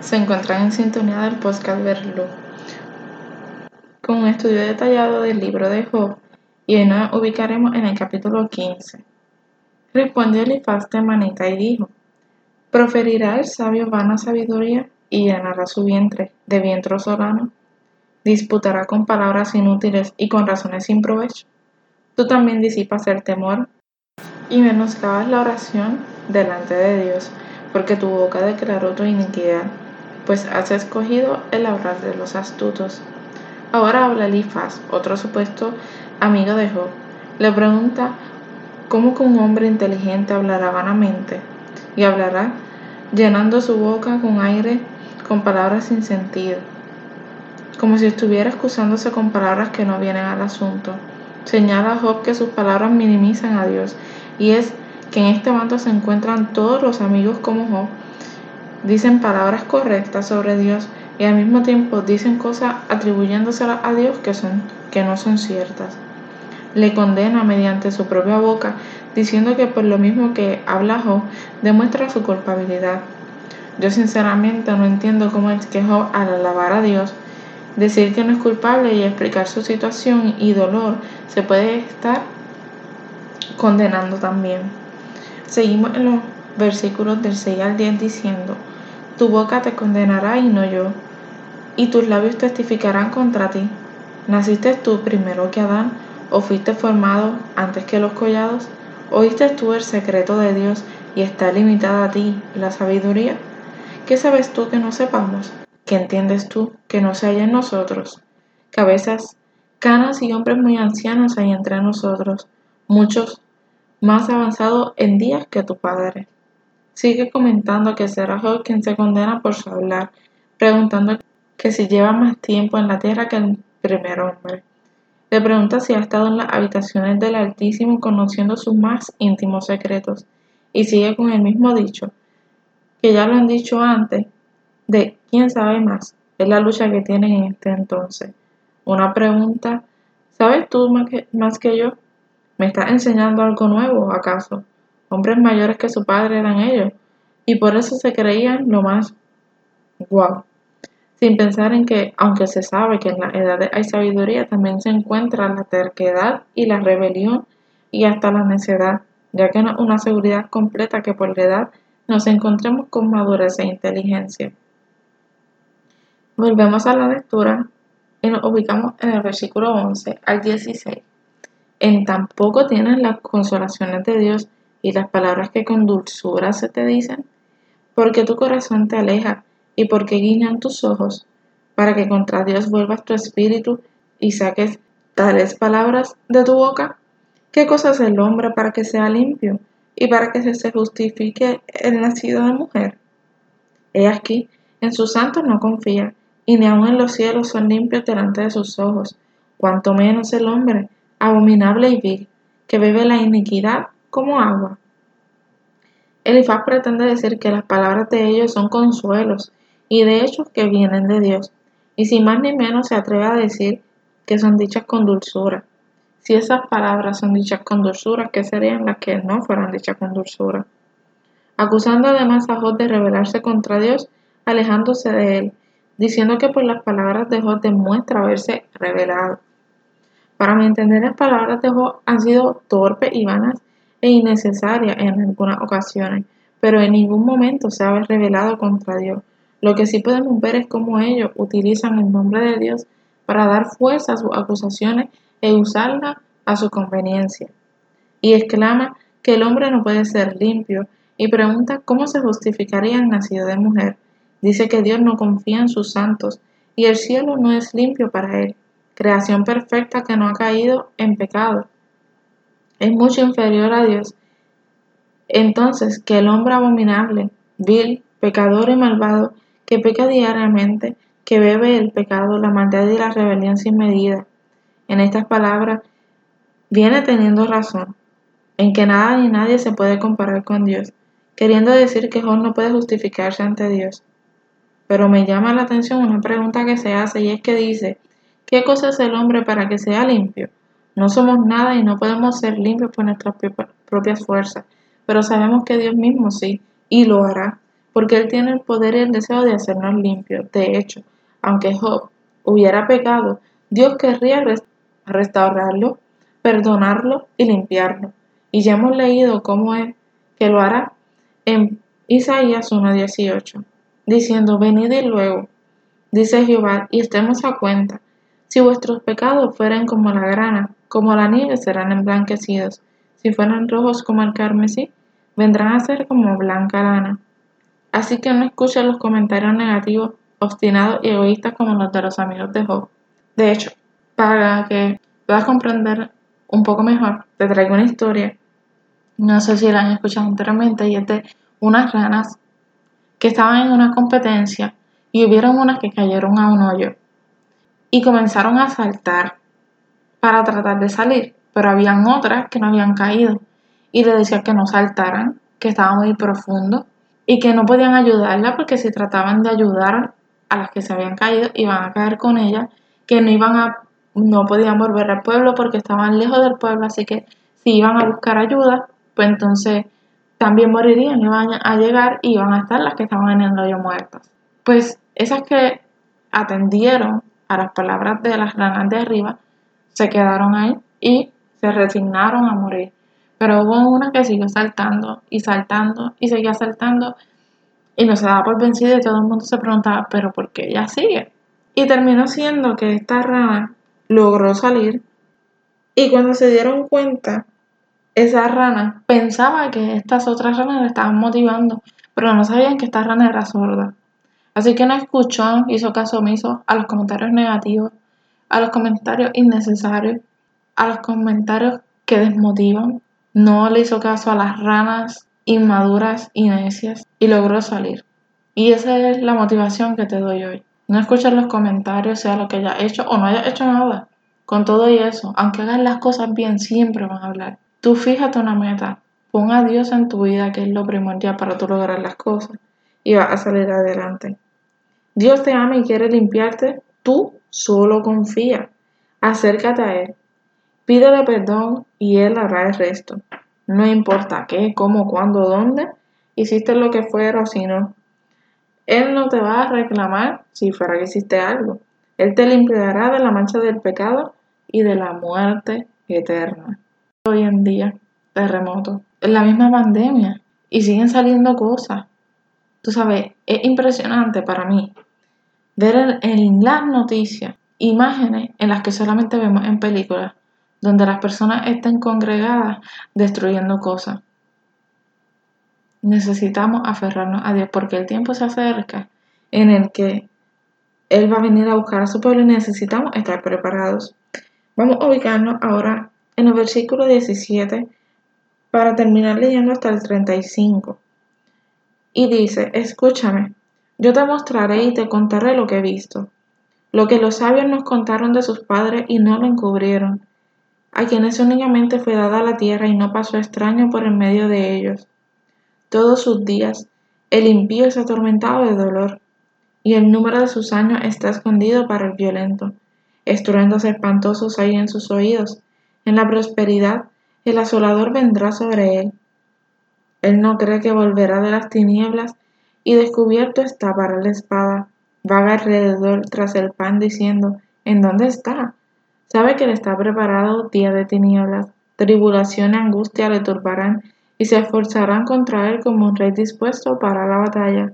Se encuentran en sintonía del podcast Verlo con un estudio detallado del libro de Job y hoy nos ubicaremos en el capítulo 15. Respondió Elifaz de Manita y dijo: ¿Proferirá el sabio vana sabiduría y llenará su vientre de viento solano? ¿Disputará con palabras inútiles y con razones sin provecho? Tú también disipas el temor y menoscabas la oración delante de Dios, porque tu boca declaró tu iniquidad pues has escogido el hablar de los astutos. Ahora habla Elifaz, otro supuesto amigo de Job. Le pregunta cómo que un hombre inteligente hablará vanamente y hablará llenando su boca con aire con palabras sin sentido, como si estuviera excusándose con palabras que no vienen al asunto. Señala Job que sus palabras minimizan a Dios y es que en este bando se encuentran todos los amigos como Job dicen palabras correctas sobre Dios y al mismo tiempo dicen cosas atribuyéndoselas a Dios que, son, que no son ciertas. Le condena mediante su propia boca, diciendo que por lo mismo que habla Job, demuestra su culpabilidad. Yo sinceramente no entiendo cómo es que Job, al alabar a Dios, decir que no es culpable y explicar su situación y dolor, se puede estar condenando también. Seguimos en los versículos del 6 al 10 diciendo, tu boca te condenará y no yo, y tus labios testificarán contra ti. ¿Naciste tú primero que Adán o fuiste formado antes que los collados? ¿Oíste tú el secreto de Dios y está limitada a ti la sabiduría? ¿Qué sabes tú que no sepamos? ¿Qué entiendes tú que no se haya en nosotros? Cabezas, canas y hombres muy ancianos hay entre nosotros, muchos más avanzados en días que tu padre. Sigue comentando que será Job quien se condena por su hablar, preguntando que si lleva más tiempo en la tierra que el primer hombre. Le pregunta si ha estado en las habitaciones del Altísimo conociendo sus más íntimos secretos, y sigue con el mismo dicho, que ya lo han dicho antes, de quién sabe más, es la lucha que tienen en este entonces. Una pregunta, ¿sabes tú más que, más que yo? ¿Me estás enseñando algo nuevo, acaso? Hombres mayores que su padre eran ellos, y por eso se creían lo más guau, sin pensar en que, aunque se sabe que en la edad hay sabiduría, también se encuentra la terquedad y la rebelión y hasta la necedad, ya que no es una seguridad completa que por la edad nos encontremos con madurez e inteligencia. Volvemos a la lectura y nos ubicamos en el versículo 11 al 16. En tampoco tienen las consolaciones de Dios y las palabras que con dulzura se te dicen? Porque tu corazón te aleja y porque guiñan tus ojos, para que contra Dios vuelvas tu espíritu y saques tales palabras de tu boca? ¿Qué cosa es el hombre para que sea limpio y para que se justifique el nacido de mujer? He aquí, en sus santos no confía, y ni aun en los cielos son limpios delante de sus ojos, cuanto menos el hombre, abominable y vil, que bebe la iniquidad como agua. Elifaz pretende decir que las palabras de ellos son consuelos y de hecho que vienen de Dios, y sin más ni menos se atreve a decir que son dichas con dulzura. Si esas palabras son dichas con dulzura, ¿qué serían las que no fueran dichas con dulzura? Acusando además a Job de rebelarse contra Dios, alejándose de él, diciendo que por las palabras de Job demuestra haberse revelado. Para mi entender, las palabras de Job han sido torpes y vanas e innecesaria en algunas ocasiones, pero en ningún momento se ha revelado contra Dios. Lo que sí podemos ver es cómo ellos utilizan el nombre de Dios para dar fuerza a sus acusaciones e usarla a su conveniencia. Y exclama que el hombre no puede ser limpio y pregunta cómo se justificaría el nacido de mujer. Dice que Dios no confía en sus santos y el cielo no es limpio para él, creación perfecta que no ha caído en pecado es mucho inferior a Dios. Entonces, que el hombre abominable, vil, pecador y malvado, que peca diariamente, que bebe el pecado, la maldad y la rebelión sin medida, en estas palabras, viene teniendo razón, en que nada ni nadie se puede comparar con Dios, queriendo decir que Job no puede justificarse ante Dios. Pero me llama la atención una pregunta que se hace y es que dice, ¿qué cosa es el hombre para que sea limpio? No somos nada y no podemos ser limpios por nuestras propias fuerzas, pero sabemos que Dios mismo sí, y lo hará, porque Él tiene el poder y el deseo de hacernos limpios. De hecho, aunque Job hubiera pecado, Dios querría restaurarlo, perdonarlo y limpiarlo. Y ya hemos leído cómo es que lo hará en Isaías 1.18, diciendo, venid y luego, dice Jehová, y estemos a cuenta. Si vuestros pecados fueran como la grana, como la nieve serán emblanquecidos. Si fueran rojos como el carmesí, vendrán a ser como blanca lana. Así que no escuchen los comentarios negativos, obstinados y egoístas como los de los amigos de Job. De hecho, para que puedas comprender un poco mejor, te traigo una historia. No sé si la han escuchado anteriormente y es de unas ranas que estaban en una competencia y hubieron unas que cayeron a un hoyo y comenzaron a saltar para tratar de salir, pero habían otras que no habían caído y le decían que no saltaran, que estaba muy profundo y que no podían ayudarla porque si trataban de ayudar a las que se habían caído iban a caer con ella, que no iban a no podían volver al pueblo porque estaban lejos del pueblo, así que si iban a buscar ayuda, pues entonces también morirían, iban a llegar y iban a estar las que estaban en el hoyo muertas. Pues esas que atendieron a las palabras de las ranas de arriba, se quedaron ahí y se resignaron a morir. Pero hubo una que siguió saltando y saltando y seguía saltando y no se daba por vencida y todo el mundo se preguntaba, pero ¿por qué ella sigue? Y terminó siendo que esta rana logró salir y cuando se dieron cuenta, esa rana pensaba que estas otras ranas le estaban motivando, pero no sabían que esta rana era sorda. Así que no escuchó, hizo caso omiso a los comentarios negativos, a los comentarios innecesarios, a los comentarios que desmotivan no le hizo caso a las ranas inmaduras y necias y logró salir. Y esa es la motivación que te doy hoy. No escuches los comentarios, sea lo que haya hecho o no haya hecho nada. Con todo y eso, aunque hagas las cosas bien, siempre van a hablar. Tú fíjate una meta, pon a Dios en tu vida, que es lo primordial para tú lograr las cosas, y vas a salir adelante. Dios te ama y quiere limpiarte, tú solo confía. Acércate a Él. Pídele perdón y Él hará el resto. No importa qué, cómo, cuándo, dónde, hiciste lo que fuera o si no. Él no te va a reclamar si fuera que hiciste algo. Él te limpiará de la mancha del pecado y de la muerte eterna. Hoy en día, terremoto, es la misma pandemia y siguen saliendo cosas. Tú sabes, es impresionante para mí ver en las noticias imágenes en las que solamente vemos en películas donde las personas estén congregadas destruyendo cosas. Necesitamos aferrarnos a Dios porque el tiempo se acerca en el que Él va a venir a buscar a su pueblo y necesitamos estar preparados. Vamos a ubicarnos ahora en el versículo 17 para terminar leyendo hasta el 35. Y dice, escúchame, yo te mostraré y te contaré lo que he visto, lo que los sabios nos contaron de sus padres y no lo encubrieron a quienes únicamente fue dada la tierra y no pasó extraño por en medio de ellos. Todos sus días el impío es atormentado de dolor, y el número de sus años está escondido para el violento. Estruendos espantosos hay en sus oídos. En la prosperidad el asolador vendrá sobre él. Él no cree que volverá de las tinieblas, y descubierto está para la espada. Vaga alrededor tras el pan diciendo, ¿En dónde está? Sabe que le está preparado día de tinieblas, tribulación y angustia le turbarán, y se esforzarán contra él como un rey dispuesto para la batalla.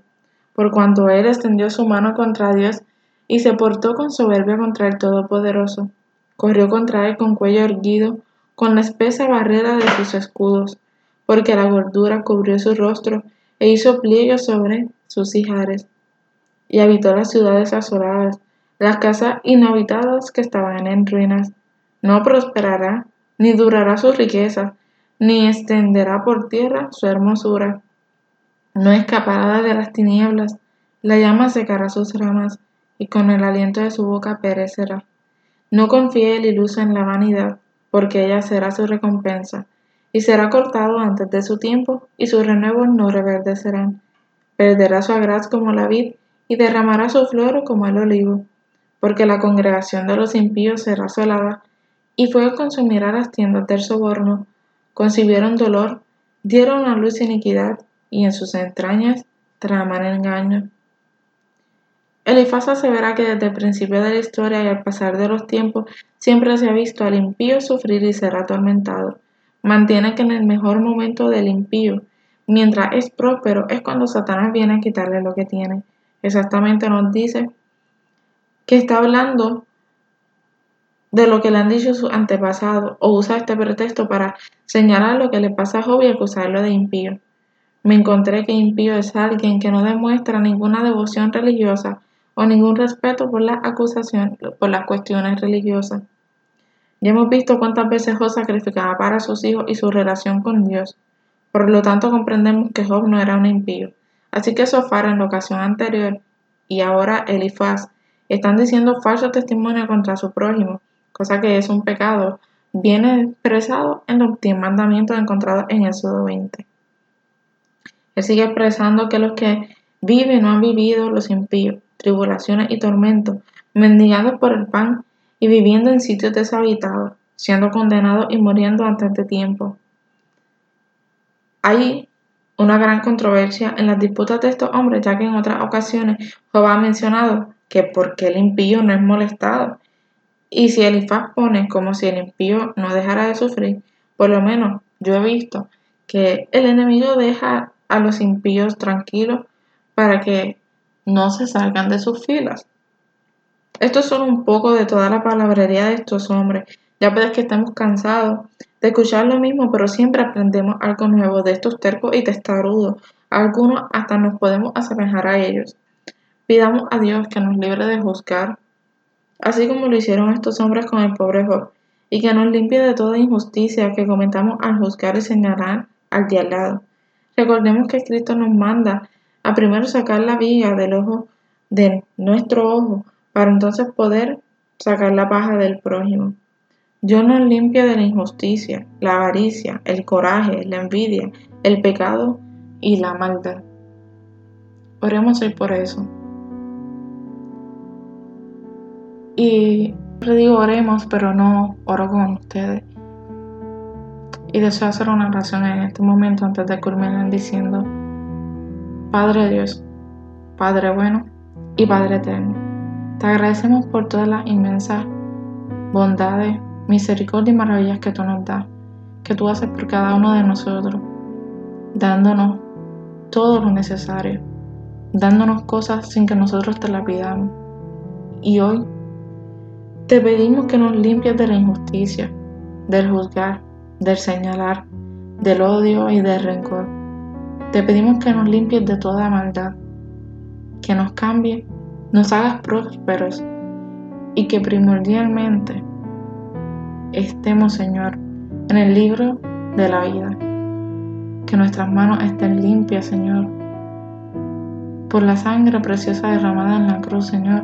Por cuanto él extendió su mano contra Dios y se portó con soberbia contra el Todopoderoso, corrió contra él con cuello erguido, con la espesa barrera de sus escudos, porque la gordura cubrió su rostro e hizo pliegues sobre sus hijares, y habitó las ciudades asoladas, las casas inhabitadas que estaban en ruinas. No prosperará, ni durará su riqueza, ni extenderá por tierra su hermosura. No escapará de las tinieblas, la llama secará sus ramas, y con el aliento de su boca perecerá. No confíe el iluso en la vanidad, porque ella será su recompensa, y será cortado antes de su tiempo, y sus renuevos no reverdecerán. Perderá su agraz como la vid, y derramará su flor como el olivo porque la congregación de los impíos será asolada, y fuego consumirá las tiendas del soborno. Concibieron dolor, dieron a luz iniquidad, y en sus entrañas traman engaño. Elifaz asevera que desde el principio de la historia y al pasar de los tiempos siempre se ha visto al impío sufrir y ser atormentado. Mantiene que en el mejor momento del impío, mientras es próspero, es cuando Satanás viene a quitarle lo que tiene. Exactamente nos dice que está hablando de lo que le han dicho sus antepasados o usa este pretexto para señalar lo que le pasa a Job y acusarlo de impío. Me encontré que impío es alguien que no demuestra ninguna devoción religiosa o ningún respeto por las acusaciones, por las cuestiones religiosas. Ya hemos visto cuántas veces Job sacrificaba para sus hijos y su relación con Dios. Por lo tanto, comprendemos que Job no era un impío. Así que Sofar en la ocasión anterior y ahora Elifaz están diciendo falso testimonio contra su prójimo, cosa que es un pecado, viene expresado en los 10 mandamientos encontrados en Éxodo 20. Él sigue expresando que los que viven no han vivido los impíos, tribulaciones y tormentos, mendigando por el pan y viviendo en sitios deshabitados, siendo condenados y muriendo antes de tiempo. Hay una gran controversia en las disputas de estos hombres, ya que en otras ocasiones Jehová ha mencionado que porque el impío no es molestado. Y si Elifaz pone como si el impío no dejara de sufrir, por lo menos yo he visto que el enemigo deja a los impíos tranquilos para que no se salgan de sus filas. Esto es solo un poco de toda la palabrería de estos hombres. Ya puedes que estamos cansados de escuchar lo mismo, pero siempre aprendemos algo nuevo de estos tercos y testarudos. Algunos hasta nos podemos asemejar a ellos. Pidamos a Dios que nos libre de juzgar, así como lo hicieron estos hombres con el pobre Job, y que nos limpie de toda injusticia que cometamos al juzgar y señalar al de lado. Recordemos que Cristo nos manda a primero sacar la viga del ojo de nuestro ojo para entonces poder sacar la paja del prójimo. Dios nos limpia de la injusticia, la avaricia, el coraje, la envidia, el pecado y la maldad. Oremos hoy por eso. Y le digo oremos, pero no oro con ustedes. Y deseo hacer una oración en este momento antes de culminar diciendo, Padre Dios, Padre bueno y Padre eterno, te agradecemos por todas las inmensas bondades, misericordia y maravillas que tú nos das, que tú haces por cada uno de nosotros, dándonos todo lo necesario, dándonos cosas sin que nosotros te las pidamos. Y hoy te pedimos que nos limpies de la injusticia, del juzgar, del señalar, del odio y del rencor. Te pedimos que nos limpies de toda maldad, que nos cambies, nos hagas prósperos y que primordialmente estemos, Señor, en el libro de la vida. Que nuestras manos estén limpias, Señor, por la sangre preciosa derramada en la cruz, Señor,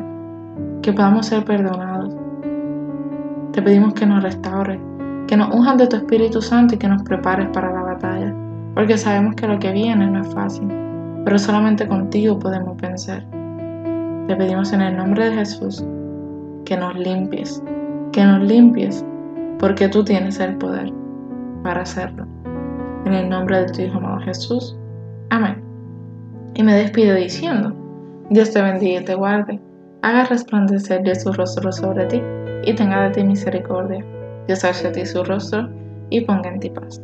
que podamos ser perdonados. Te pedimos que nos restaures que nos unjan de tu Espíritu Santo y que nos prepares para la batalla, porque sabemos que lo que viene no es fácil, pero solamente contigo podemos vencer. Te pedimos en el nombre de Jesús que nos limpies, que nos limpies, porque tú tienes el poder para hacerlo. En el nombre de tu Hijo amado Jesús. Amén. Y me despido diciendo, Dios te bendiga y te guarde, haga resplandecer de su rostro sobre ti y tenga de ti misericordia Dios hacia ti su rostro y ponga en ti paz.